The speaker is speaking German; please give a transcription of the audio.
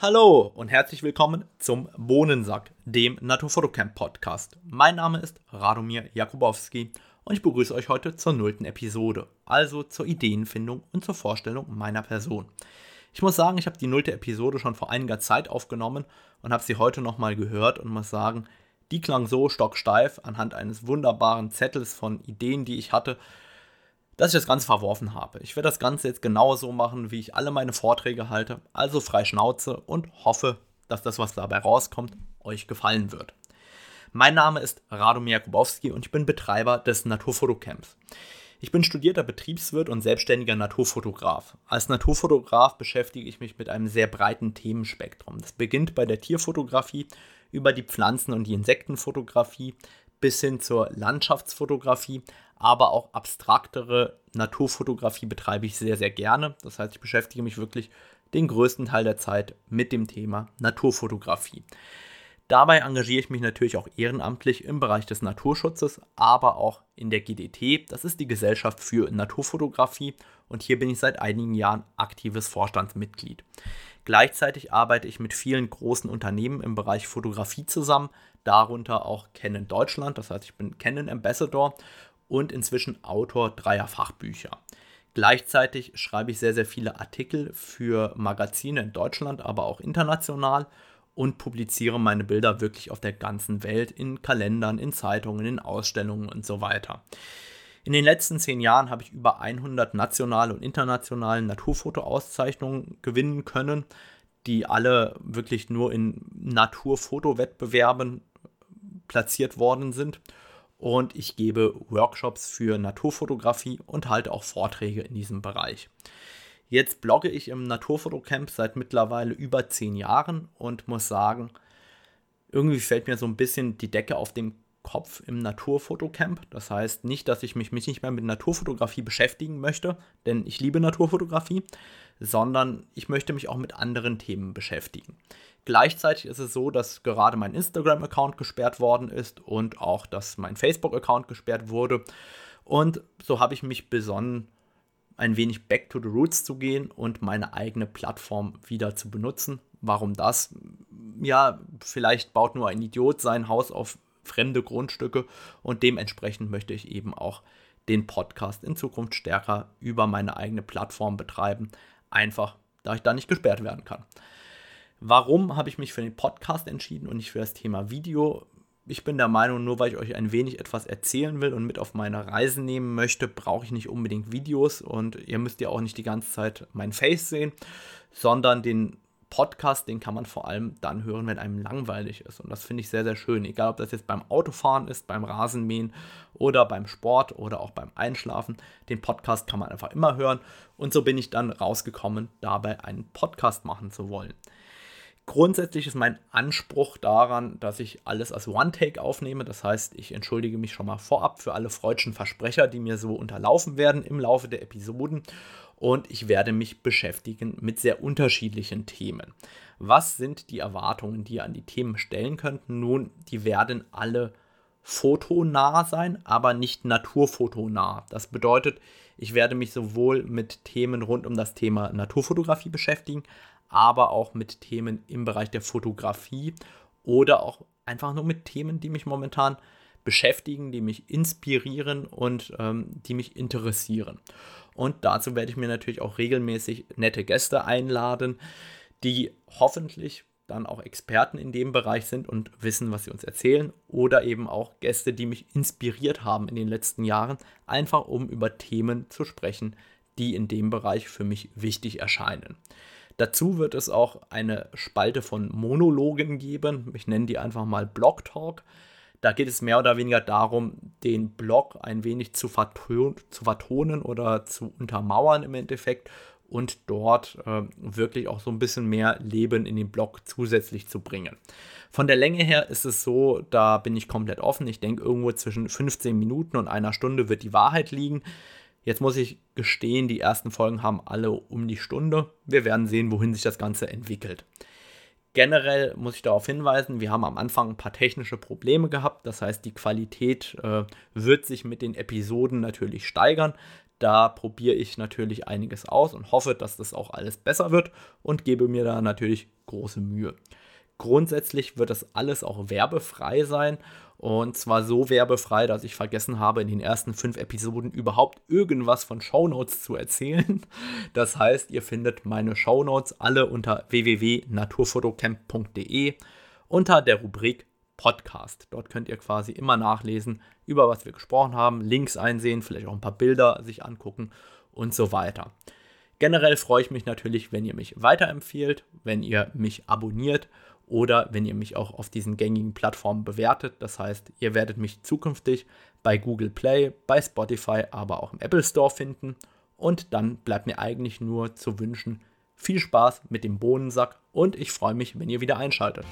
Hallo und herzlich willkommen zum Bohnensack, dem Naturfotocamp Podcast. Mein Name ist Radomir Jakubowski und ich begrüße euch heute zur nullten Episode, also zur Ideenfindung und zur Vorstellung meiner Person. Ich muss sagen, ich habe die nullte Episode schon vor einiger Zeit aufgenommen und habe sie heute nochmal gehört und muss sagen, die klang so stocksteif anhand eines wunderbaren Zettels von Ideen, die ich hatte, dass ich das Ganze verworfen habe. Ich werde das Ganze jetzt genauso machen, wie ich alle meine Vorträge halte, also frei Schnauze und hoffe, dass das, was dabei rauskommt, euch gefallen wird. Mein Name ist Radomir Jakubowski und ich bin Betreiber des Naturfotocamps. Ich bin studierter Betriebswirt und selbstständiger Naturfotograf. Als Naturfotograf beschäftige ich mich mit einem sehr breiten Themenspektrum. Das beginnt bei der Tierfotografie über die Pflanzen- und die Insektenfotografie bis hin zur Landschaftsfotografie, aber auch abstraktere Naturfotografie betreibe ich sehr, sehr gerne. Das heißt, ich beschäftige mich wirklich den größten Teil der Zeit mit dem Thema Naturfotografie. Dabei engagiere ich mich natürlich auch ehrenamtlich im Bereich des Naturschutzes, aber auch in der GDT. Das ist die Gesellschaft für Naturfotografie und hier bin ich seit einigen Jahren aktives Vorstandsmitglied. Gleichzeitig arbeite ich mit vielen großen Unternehmen im Bereich Fotografie zusammen, darunter auch Canon Deutschland, das heißt ich bin Canon Ambassador und inzwischen Autor dreier Fachbücher. Gleichzeitig schreibe ich sehr, sehr viele Artikel für Magazine in Deutschland, aber auch international und publiziere meine Bilder wirklich auf der ganzen Welt in Kalendern, in Zeitungen, in Ausstellungen und so weiter. In den letzten zehn Jahren habe ich über 100 nationale und internationale Naturfotoauszeichnungen gewinnen können, die alle wirklich nur in Naturfotowettbewerben platziert worden sind und ich gebe Workshops für Naturfotografie und halte auch Vorträge in diesem Bereich. Jetzt blogge ich im Naturfotocamp seit mittlerweile über zehn Jahren und muss sagen, irgendwie fällt mir so ein bisschen die Decke auf den Kopf im Naturfotocamp. Das heißt nicht, dass ich mich nicht mehr mit Naturfotografie beschäftigen möchte, denn ich liebe Naturfotografie, sondern ich möchte mich auch mit anderen Themen beschäftigen. Gleichzeitig ist es so, dass gerade mein Instagram-Account gesperrt worden ist und auch, dass mein Facebook-Account gesperrt wurde. Und so habe ich mich besonnen, ein wenig back to the roots zu gehen und meine eigene Plattform wieder zu benutzen. Warum das? Ja, vielleicht baut nur ein Idiot sein Haus auf fremde Grundstücke und dementsprechend möchte ich eben auch den Podcast in Zukunft stärker über meine eigene Plattform betreiben, einfach da ich da nicht gesperrt werden kann. Warum habe ich mich für den Podcast entschieden und nicht für das Thema Video? Ich bin der Meinung, nur weil ich euch ein wenig etwas erzählen will und mit auf meine Reise nehmen möchte, brauche ich nicht unbedingt Videos und ihr müsst ja auch nicht die ganze Zeit mein Face sehen, sondern den Podcast, den kann man vor allem dann hören, wenn einem langweilig ist. Und das finde ich sehr, sehr schön. Egal, ob das jetzt beim Autofahren ist, beim Rasenmähen oder beim Sport oder auch beim Einschlafen. Den Podcast kann man einfach immer hören. Und so bin ich dann rausgekommen, dabei einen Podcast machen zu wollen. Grundsätzlich ist mein Anspruch daran, dass ich alles als One-Take aufnehme. Das heißt, ich entschuldige mich schon mal vorab für alle freudschen Versprecher, die mir so unterlaufen werden im Laufe der Episoden. Und ich werde mich beschäftigen mit sehr unterschiedlichen Themen. Was sind die Erwartungen, die ihr an die Themen stellen könnt? Nun, die werden alle fotonah sein, aber nicht naturfotonah. Das bedeutet, ich werde mich sowohl mit Themen rund um das Thema Naturfotografie beschäftigen, aber auch mit Themen im Bereich der Fotografie oder auch einfach nur mit Themen, die mich momentan beschäftigen, die mich inspirieren und ähm, die mich interessieren. Und dazu werde ich mir natürlich auch regelmäßig nette Gäste einladen, die hoffentlich dann auch Experten in dem Bereich sind und wissen, was sie uns erzählen. Oder eben auch Gäste, die mich inspiriert haben in den letzten Jahren, einfach um über Themen zu sprechen, die in dem Bereich für mich wichtig erscheinen. Dazu wird es auch eine Spalte von Monologen geben. Ich nenne die einfach mal Blog Talk. Da geht es mehr oder weniger darum, den Blog ein wenig zu, verton zu vertonen oder zu untermauern im Endeffekt und dort äh, wirklich auch so ein bisschen mehr Leben in den Blog zusätzlich zu bringen. Von der Länge her ist es so, da bin ich komplett offen. Ich denke, irgendwo zwischen 15 Minuten und einer Stunde wird die Wahrheit liegen. Jetzt muss ich gestehen, die ersten Folgen haben alle um die Stunde. Wir werden sehen, wohin sich das Ganze entwickelt. Generell muss ich darauf hinweisen, wir haben am Anfang ein paar technische Probleme gehabt. Das heißt, die Qualität äh, wird sich mit den Episoden natürlich steigern. Da probiere ich natürlich einiges aus und hoffe, dass das auch alles besser wird und gebe mir da natürlich große Mühe. Grundsätzlich wird das alles auch werbefrei sein und zwar so werbefrei, dass ich vergessen habe, in den ersten fünf Episoden überhaupt irgendwas von Shownotes zu erzählen. Das heißt, ihr findet meine Shownotes alle unter www.naturfotocamp.de unter der Rubrik Podcast. Dort könnt ihr quasi immer nachlesen, über was wir gesprochen haben, Links einsehen, vielleicht auch ein paar Bilder sich angucken und so weiter. Generell freue ich mich natürlich, wenn ihr mich weiterempfehlt, wenn ihr mich abonniert oder wenn ihr mich auch auf diesen gängigen Plattformen bewertet. Das heißt, ihr werdet mich zukünftig bei Google Play, bei Spotify, aber auch im Apple Store finden. Und dann bleibt mir eigentlich nur zu wünschen, viel Spaß mit dem Bohnensack und ich freue mich, wenn ihr wieder einschaltet.